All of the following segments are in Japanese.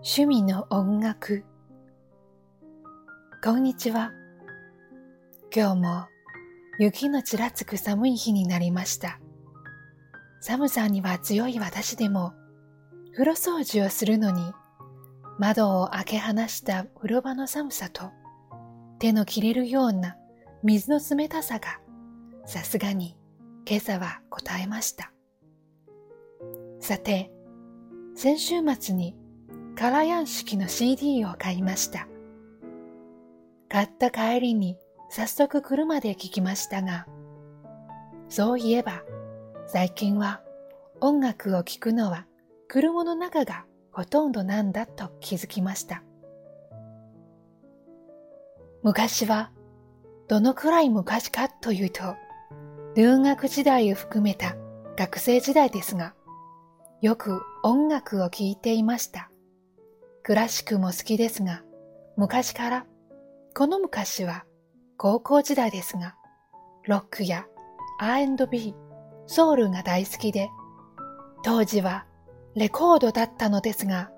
趣味の音楽。こんにちは。今日も雪のちらつく寒い日になりました。寒さには強い私でも風呂掃除をするのに窓を開け放した風呂場の寒さと手の切れるような水の冷たさがさすがに今朝は答えました。さて先週末にカラヤン式の CD を買いました。買った帰りに早速車で聞きましたが、そういえば最近は音楽を聴くのは車の中がほとんどなんだと気づきました。昔はどのくらい昔かというと、留学時代を含めた学生時代ですが、よく音楽を聴いていました。クラシックも好きですが、昔から、この昔は高校時代ですが、ロックや R&B、ソウルが大好きで、当時はレコードだったのですが、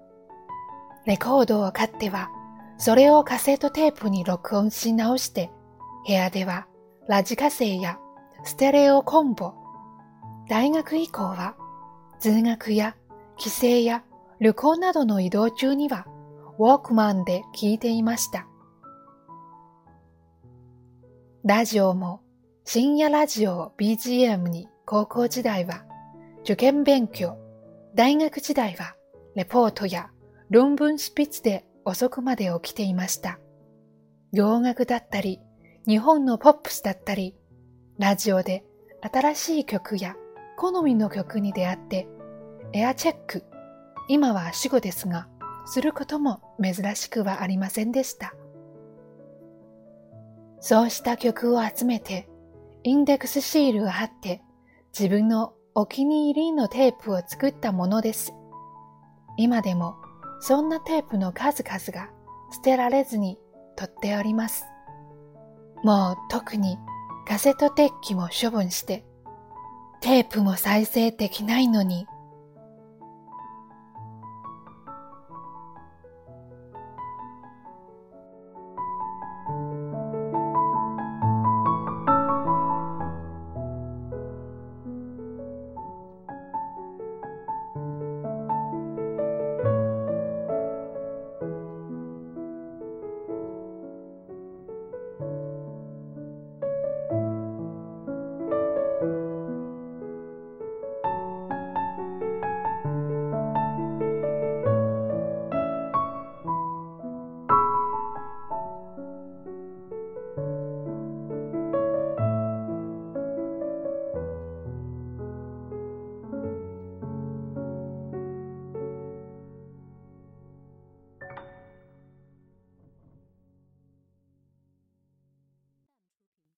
レコードを買っては、それをカセットテープに録音し直して、部屋ではラジカセやステレオコンボ、大学以降は通学や帰省や旅行などの移動中にはウォークマンで聞いていました。ラジオも深夜ラジオを BGM に高校時代は受験勉強、大学時代はレポートや論文執筆で遅くまで起きていました。洋楽だったり、日本のポップスだったり、ラジオで新しい曲や好みの曲に出会ってエアチェック今は死後ですが、することも珍しくはありませんでした。そうした曲を集めて、インデックスシールを貼って、自分のお気に入りのテープを作ったものです。今でも、そんなテープの数々が捨てられずに取っております。もう特にカセットテッキも処分して、テープも再生できないのに